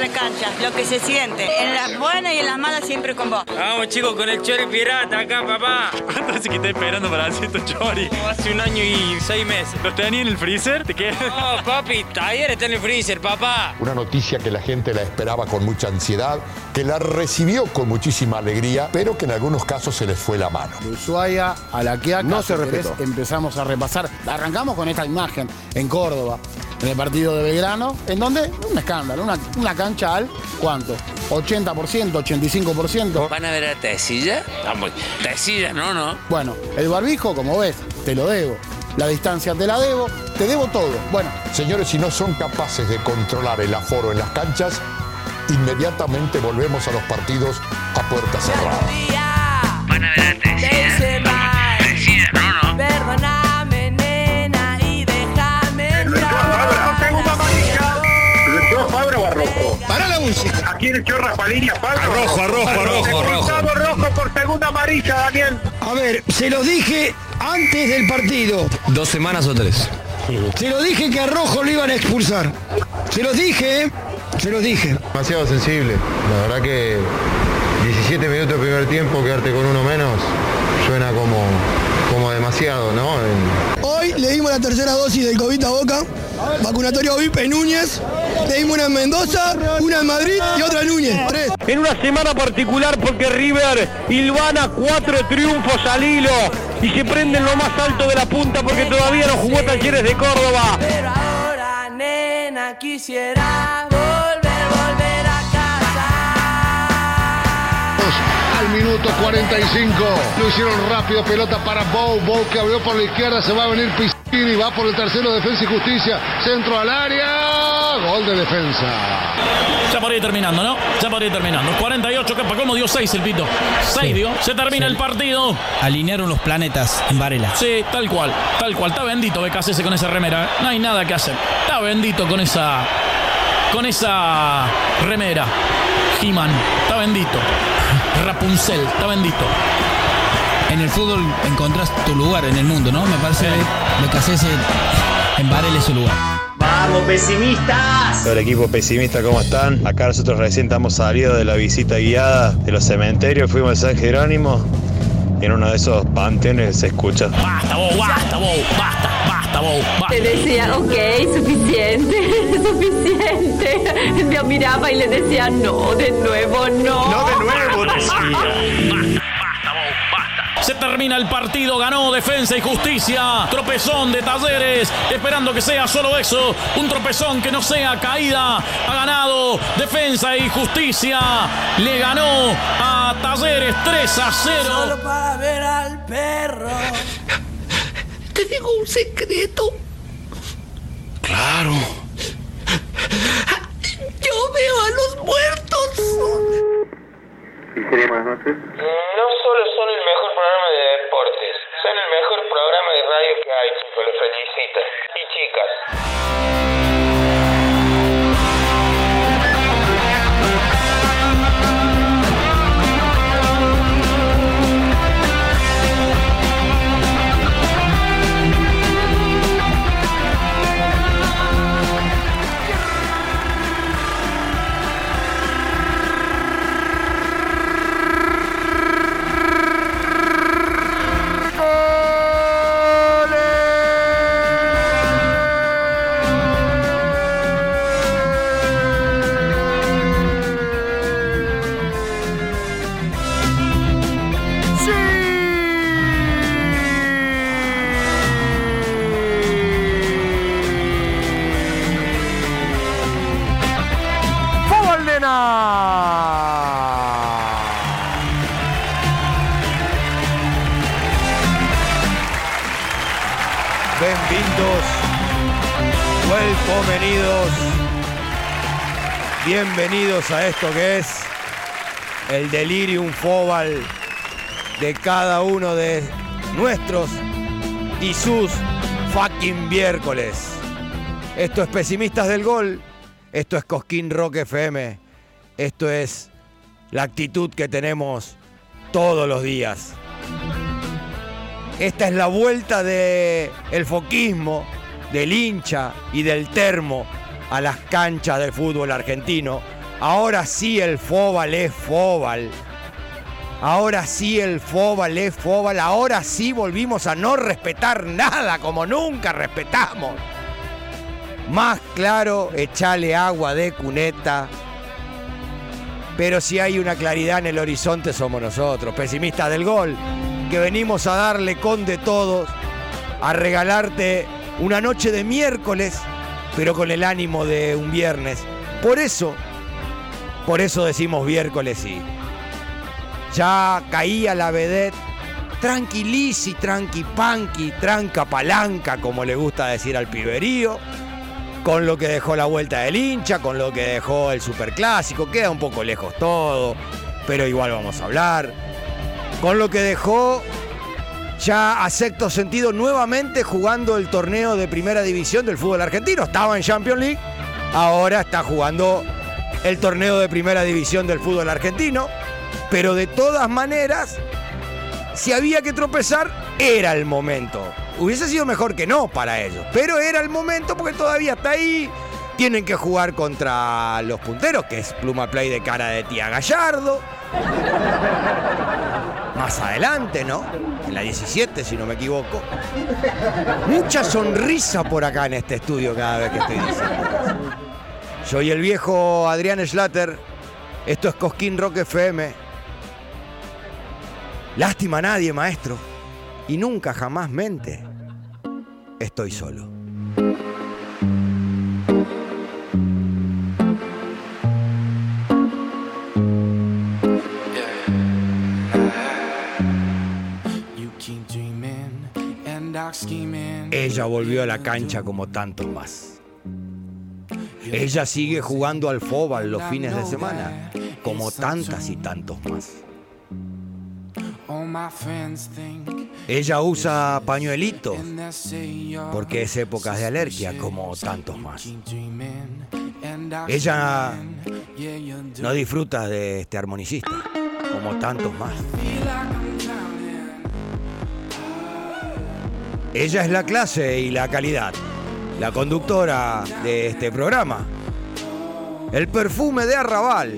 la cancha, lo que se siente. En las buenas y en las malas siempre con vos. Vamos chicos, con el chori pirata acá, papá. ¿Cuánto hace que estás esperando para hacer tu chori? Hace un año y seis meses. ¿Los tenía en el freezer? ¿Te quedas? No, papi, ayer está en el freezer, papá. Una noticia que la gente la esperaba con mucha ansiedad, que la recibió con muchísima alegría, pero que en algunos casos se les fue la mano. De Ushuaia a la Quiaca, No se respetó. empezamos a repasar. Arrancamos con esta imagen en Córdoba, en el partido de Belgrano, en donde un escándalo, una, una cancha al ¿cuánto? 80%, 85%. ¿Van a ver a Tesilla? Vamos, Tesilla, no, no. Bueno, el barbijo, como ves, te lo debo. La distancia te la debo, te debo todo. Bueno, Señores, si no son capaces de controlar el aforo en las canchas, inmediatamente volvemos a los partidos a puerta cerrada. Van a ver a Tesilla. Tesilla, no, no. Perdóname, nena, y déjame Fabra, no tengo una amarilla. ¿Yo Fabra o Arrojo? Para la música. Aquí el chorra Palinia, Fabra. Arrojo, arrojo, arrojo, Expulsado rojo por segunda amarilla, Daniel. A ver, se los dije antes del partido. ¿Dos semanas o tres? Se los dije que a Rojo lo iban a expulsar. Se los dije, ¿eh? Se los dije. Demasiado sensible. La verdad que 17 minutos de primer tiempo, quedarte con uno menos, suena como, como demasiado, ¿no? En- Hoy le dimos la tercera dosis del COVID a Boca. Vacunatorio VIP en Núñez. Le dimos una en Mendoza, una en Madrid y otra en Núñez. Tres. En una semana particular porque River hilvana cuatro triunfos al hilo y se prende en lo más alto de la punta porque todavía no jugó Talleres de Córdoba. Pero ahora, nena, quisiera minuto 45. Lo hicieron rápido. Pelota para Bow. Bow que abrió por la izquierda. Se va a venir Piscini. Va por el tercero. Defensa y Justicia. Centro al área. Gol de defensa. Ya por ir terminando, ¿no? Ya por ir terminando. 48, que ¿cómo dio 6 el pito? 6 dio. Se termina el partido. Alinearon los planetas en Varela. Sí, tal cual, tal cual. Está bendito BKC con esa remera. ¿eh? No hay nada que hacer. Está bendito con esa. Con esa remera. He-Man. Está bendito. Rapunzel. Está bendito. En el fútbol encontrás tu lugar en el mundo, ¿no? Me parece que BKC en Varela es su lugar. ¡Vamos, pesimistas! Todo el equipo pesimista, ¿cómo están? Acá nosotros recién estamos salidos de la visita guiada de los cementerios, fuimos a San Jerónimo y en uno de esos panteones se escucha. Basta, vos, basta, vos. Basta, basta, Le decía, ok, suficiente, suficiente. Yo miraba y le decía, no, de nuevo, no. No de nuevo, decía. Se termina el partido, ganó Defensa y Justicia. Tropezón de Talleres, esperando que sea solo eso. Un tropezón que no sea caída. Ha ganado Defensa y Justicia. Le ganó a Talleres 3 a 0. Solo para ver al perro. Te digo un secreto. Claro. Yo veo a los muertos. No solo son el mejor programa de deportes, son el mejor programa de radio que hay, chicos. Los felicito. Y chicas. Bienvenidos a esto que es el delirium fobal de cada uno de nuestros y sus fucking miércoles. Esto es Pesimistas del Gol, esto es Cosquín Rock FM, esto es la actitud que tenemos todos los días. Esta es la vuelta del el foquismo, del hincha y del termo a las canchas del fútbol argentino, Ahora sí el Fóbal es Fóbal. Ahora sí el Fóbal es Fóbal. Ahora sí volvimos a no respetar nada como nunca respetamos. Más claro, echale agua de cuneta. Pero si hay una claridad en el horizonte somos nosotros, pesimistas del gol, que venimos a darle con de todos, a regalarte una noche de miércoles, pero con el ánimo de un viernes. Por eso, por eso decimos miércoles y ya caía la vedette. Tranquilisi, tranqui panqui, tranca palanca, como le gusta decir al piberío, con lo que dejó la vuelta del hincha, con lo que dejó el superclásico, queda un poco lejos todo, pero igual vamos a hablar, con lo que dejó ya a sexto sentido nuevamente jugando el torneo de primera división del fútbol argentino, estaba en Champions League, ahora está jugando el torneo de primera división del fútbol argentino, pero de todas maneras, si había que tropezar, era el momento. Hubiese sido mejor que no para ellos, pero era el momento porque todavía está ahí. Tienen que jugar contra los punteros, que es Pluma Play de cara de tía Gallardo. Más adelante, ¿no? En la 17, si no me equivoco. Mucha sonrisa por acá en este estudio cada vez que estoy diciendo. Soy el viejo Adrián Schlatter. Esto es Cosquín Rock FM. Lástima a nadie, maestro. Y nunca jamás mente. Estoy solo. Ella volvió a la cancha como tantos más. Ella sigue jugando al fóbal los fines de semana, como tantas y tantos más. Ella usa pañuelito porque es épocas de alergia como tantos más. Ella no disfruta de este armonicista como tantos más. Ella es la clase y la calidad, la conductora de este programa. El perfume de Arrabal,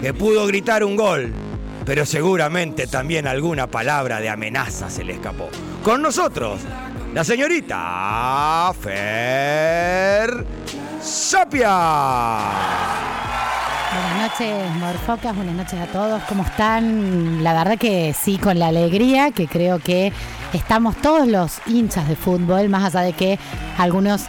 que pudo gritar un gol, pero seguramente también alguna palabra de amenaza se le escapó. Con nosotros, la señorita Fer Sapia. Buenas noches, Morfocas, buenas noches a todos. ¿Cómo están? La verdad que sí, con la alegría, que creo que estamos todos los hinchas de fútbol, más allá de que algunos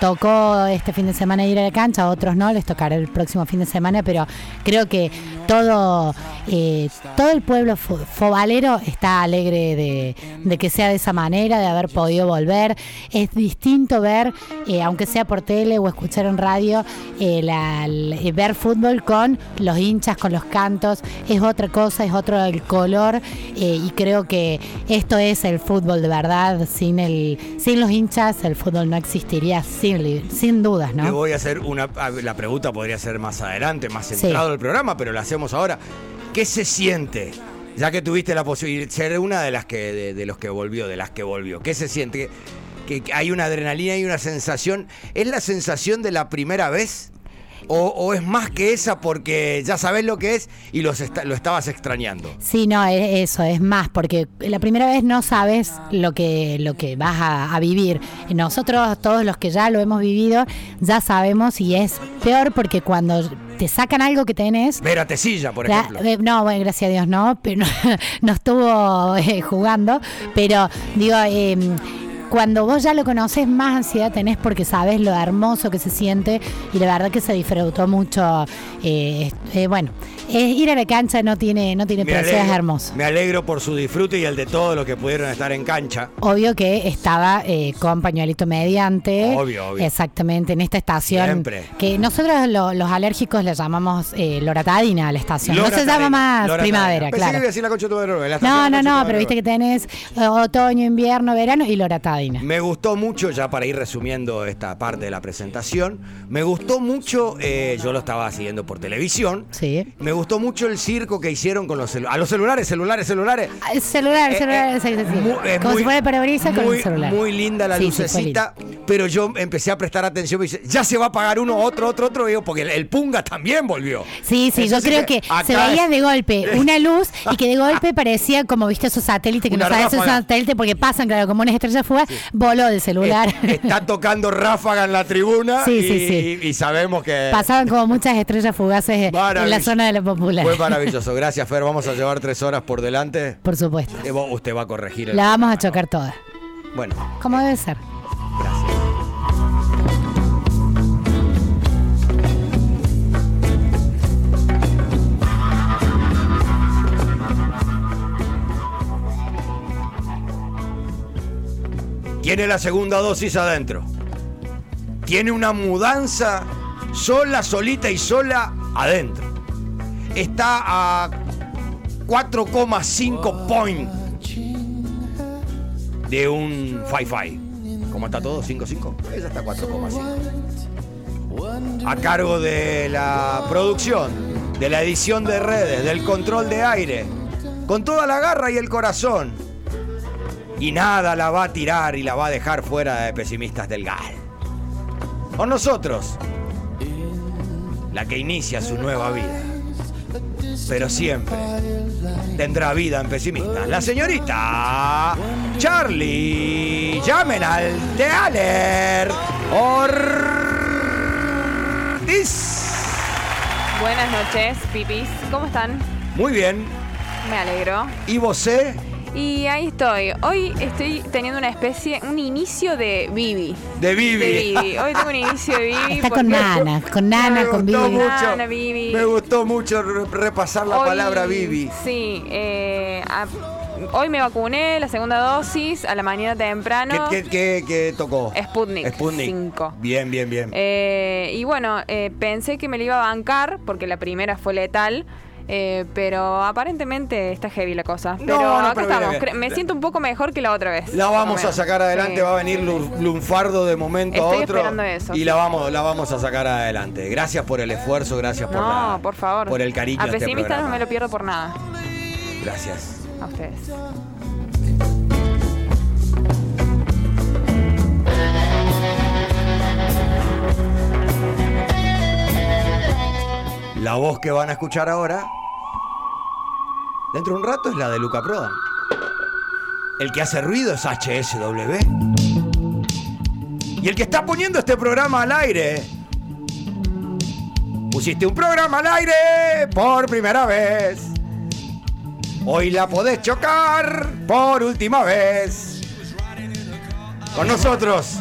tocó este fin de semana ir a la cancha, otros no, les tocará el próximo fin de semana, pero creo que todo, eh, todo el pueblo fobalero está alegre de, de, que sea de esa manera, de haber podido volver. Es distinto ver, eh, aunque sea por tele o escuchar en radio, eh, la, ver fútbol con los hinchas, con los cantos, es otra cosa, es otro el color y creo que esto es el fútbol de verdad, sin, el, sin los hinchas el fútbol no existiría sin, sin dudas, ¿no? Le voy a hacer una. La pregunta podría ser más adelante, más centrado sí. el programa, pero la hacemos ahora. ¿Qué se siente? Ya que tuviste la posibilidad de ser una de las que de, de, los que volvió, de las que volvió. ¿Qué se siente? Que, que hay una adrenalina y una sensación. ¿Es la sensación de la primera vez? O, o, es más que esa porque ya sabes lo que es y los est lo estabas extrañando? Sí, no, es eso, es más, porque la primera vez no sabes lo que, lo que vas a, a, vivir. Nosotros, todos los que ya lo hemos vivido, ya sabemos y es peor porque cuando te sacan algo que tenés. Vera Tesilla, por ejemplo. La, eh, no, bueno, gracias a Dios no, pero no, no estuvo eh, jugando, pero digo... Eh, cuando vos ya lo conoces, más ansiedad tenés porque sabes lo hermoso que se siente y la verdad que se disfrutó mucho. Eh, eh, bueno, eh, ir a la cancha no tiene, no tiene precio, es hermoso. Me alegro por su disfrute y el de todos los que pudieron estar en cancha. Obvio que estaba con pañuelito mediante. Obvio, obvio. Exactamente, en esta estación. Siempre. Que nosotros lo, los alérgicos le llamamos loratadina a la estación. Loratadina, no se llama más primavera, Pensé claro. Que iba a decir la concha de tu no, no, no, pero viste que tenés otoño, invierno, verano y loratadina. Me gustó mucho, ya para ir resumiendo esta parte de la presentación, me gustó mucho, eh, yo lo estaba siguiendo por televisión, Sí. me gustó mucho el circo que hicieron con los celulares. A los celulares, celulares, celulares. Ah, El celular, el Eh, celular, eh, sí, sí, eh, Como muy- si fuera el parabrisa con muy, el celular. Muy linda la lucecita, pero yo empecé a prestar atención. Me dice, ya se va a apagar uno, otro, otro, otro. digo, porque el, el Punga también volvió. Sí, sí, yo creo que se acá- veía de golpe una luz y que de golpe parecía como, viste, esos satélites que Una no sabes si es un ráfaga. satélite porque pasan, claro, como una estrella fugaz, voló del celular. Está tocando ráfaga en la tribuna Sí, y, sí, sí. y- sabemos que Pasaban como muchas estrellas fugaces en la zona de la popular. fue maravilloso. Gracias, Fer. Vamos a llevar tres horas por delante. Por supuesto. Eh, Usted va a corregir el. La vamos a chocar todas. Bueno, Como debe ser. Tiene la segunda dosis adentro. Tiene una mudanza sola, solita y sola adentro. Está a 4,5 point de un Fi-Fi. ¿Cómo está todo? ¿5,5? Esa está a 4,5. A cargo de la producción, de la edición de redes, del control de aire, con toda la garra y el corazón. Y nada la va a tirar y la va a dejar fuera de pesimistas del GAL. Con nosotros, la que inicia su nueva vida. Pero siempre tendrá vida en pesimistas. La señorita Charlie. Llamen al Tealer Ortiz. Buenas noches, pipis. ¿Cómo están? Muy bien. Me alegro. ¿Y vos? eh? Y ahí estoy. Hoy estoy teniendo una especie, un inicio de Bibi. De Bibi. De Bibi. Hoy tengo un inicio de Bibi. Está con Nana, con Nana, con Vivi. mucho. Nana, Bibi. Me gustó mucho re- repasar la Hoy- palabra Bibi. Sí. eh, a- hoy me vacuné, la segunda dosis, a la mañana temprano. ¿Qué, qué, qué- qué tocó? Sputnik. Sputnik. 5. Bien, bien, bien. Eh, y bueno, eh, pensé que me la iba a bancar porque la primera fue letal. Eh, pero aparentemente está heavy la cosa. Pero no, acá pero estamos. Me siento un poco mejor que la otra vez. La vamos a sacar adelante, Sí. va a venir Lu- Lunfardo de momento Estoy a otro. esperando eso, y la vamos, la vamos a sacar adelante. Gracias por el esfuerzo, gracias por, No, la- por favor. por el cariño A este pesimistas no me lo pierdo por nada. Gracias. A ustedes. La voz que van a escuchar ahora, dentro de un rato, es la de Luca Prodan. El que hace ruido es HSW. Y el que está poniendo este programa al aire. Pusiste un programa al aire por primera vez. Hoy la podés chocar por última vez. Con nosotros,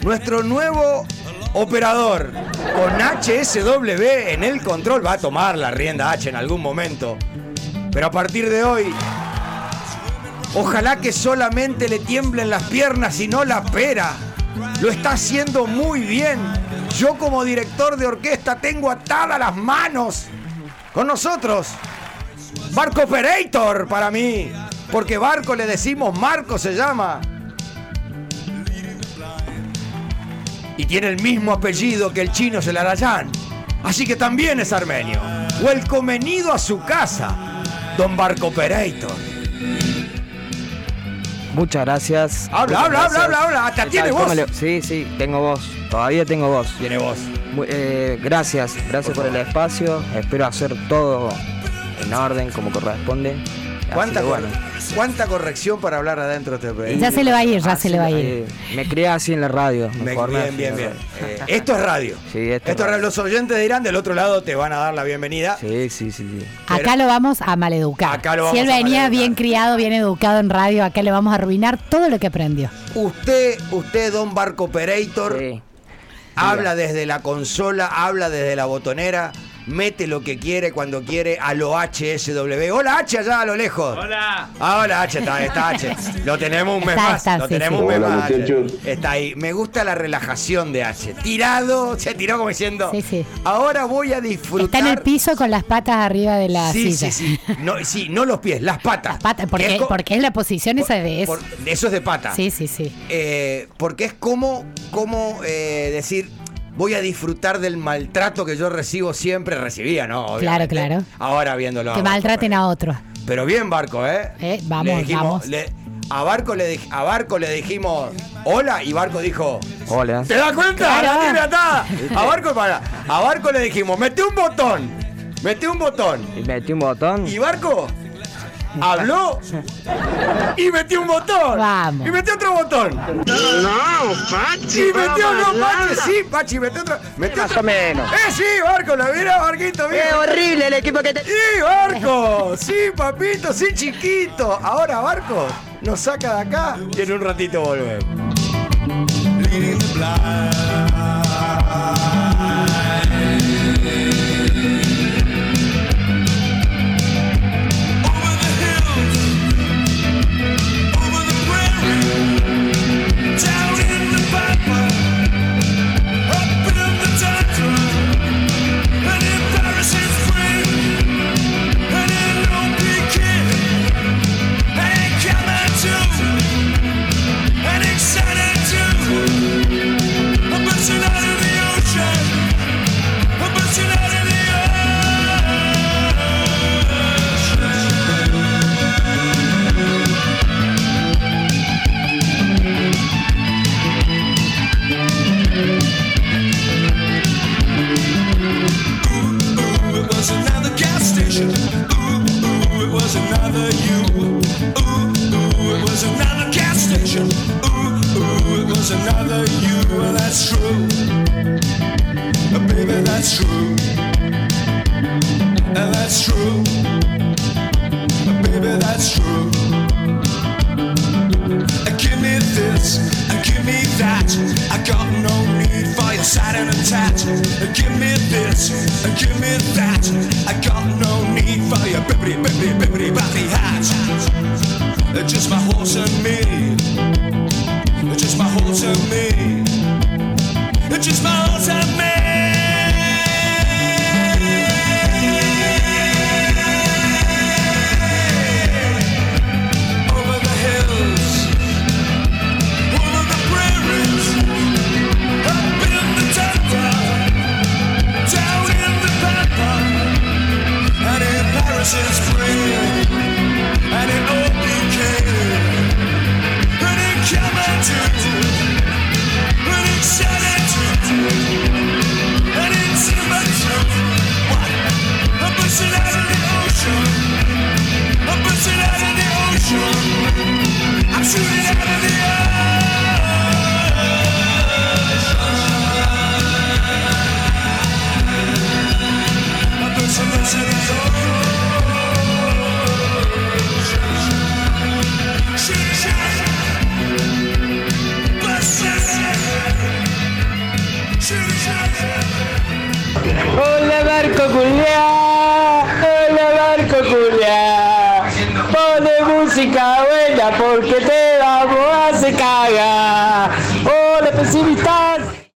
nuestro nuevo operador con HSW en el control. Va a tomar la rienda H en algún momento. Pero a partir de hoy, ojalá que solamente le tiemblen las piernas y no la pera. Lo está haciendo muy bien. Yo como director de orquesta tengo atadas las manos. Con nosotros, Barco Operator para mí. Porque Barco le decimos Marco se llama. Y tiene el mismo apellido que el chino Celarayán. Así que también es armenio. Welcomenido a su casa, Don Barco Operator. Muchas gracias. Habla, habla, habla, habla, habla. Hasta ¿Qué tiene voz. ¿Cómo le- Sí, sí, tengo voz. Todavía tengo voz. Tiene voz. Eh, gracias, gracias por, el espacio. Espero hacer todo en orden, como corresponde. Así ¿Cuánta, que cor- bueno. ¿Cuánta corrección para hablar adentro de este programa? Ya se le va a ir, ya se le va a ir. eh, me crié así en la radio. Me bien, bien, bien. Eh, esto es radio. Sí, esto, Esto es radio. Los oyentes dirán del otro lado te van a dar la bienvenida. Sí, sí, sí. sí. Acá lo vamos a maleducar. Acá lo si él vamos a venía maleducar. bien criado, bien educado en radio, acá le vamos a arruinar todo lo que aprendió. Usted, usted, Don Barco Operator, Sí. habla desde la consola, habla desde la botonera mete lo que quiere cuando quiere a lo HSW. Hola H allá a lo lejos. Hola. Ah, hola H, está, está H. Lo tenemos un mes Está, más. está, lo sí, tenemos sí. un mes Hola, más. Muchachos. Está ahí. Me gusta la relajación de H. Tirado, se tiró como diciendo. Sí, sí. Ahora voy a disfrutar. Está en el piso con las patas arriba de la Sí, silla. sí, sí. No, sí, no los pies, las patas. Pata- porque, Es porque es la posición esa de eso. por- eso es de pata. Sí, sí, sí. Eh, porque es como, como eh, decir, voy a disfrutar del maltrato que yo recibo siempre, recibía, ¿no? Claro, Obviamente. claro. Ahora viéndolo. Que maltraten a otros. Pero bien, Barco, ¿eh? Eh, vamos, Le dijimos- vamos. le- a, Barco le, a Barco le dijimos hola y Barco dijo. Hola. ¿Te das cuenta? Claro. La atada. A Barco, para, a Barco le dijimos, mete un botón. Mete un botón. Y metí un botón. Y Barco habló y metió un botón. Vamos. Y metió otro botón. No, Pachi. Y metió vamos, no, Pachi, sí, Pachi, metió otro. Metió Más otro. o menos. Eh, sí, Barco, la mira, Barquito, mira. ¡Qué horrible el equipo que te... Sí, Barco, sí, papito, sí, chiquito. Ahora, Barco, nos saca de acá y en un ratito volvemos. That's true. And that's true. Baby, that's true. Uh, give me this, uh, give me that. I got no need for your satin and tat. Uh, give me this, uh, give me that. I got no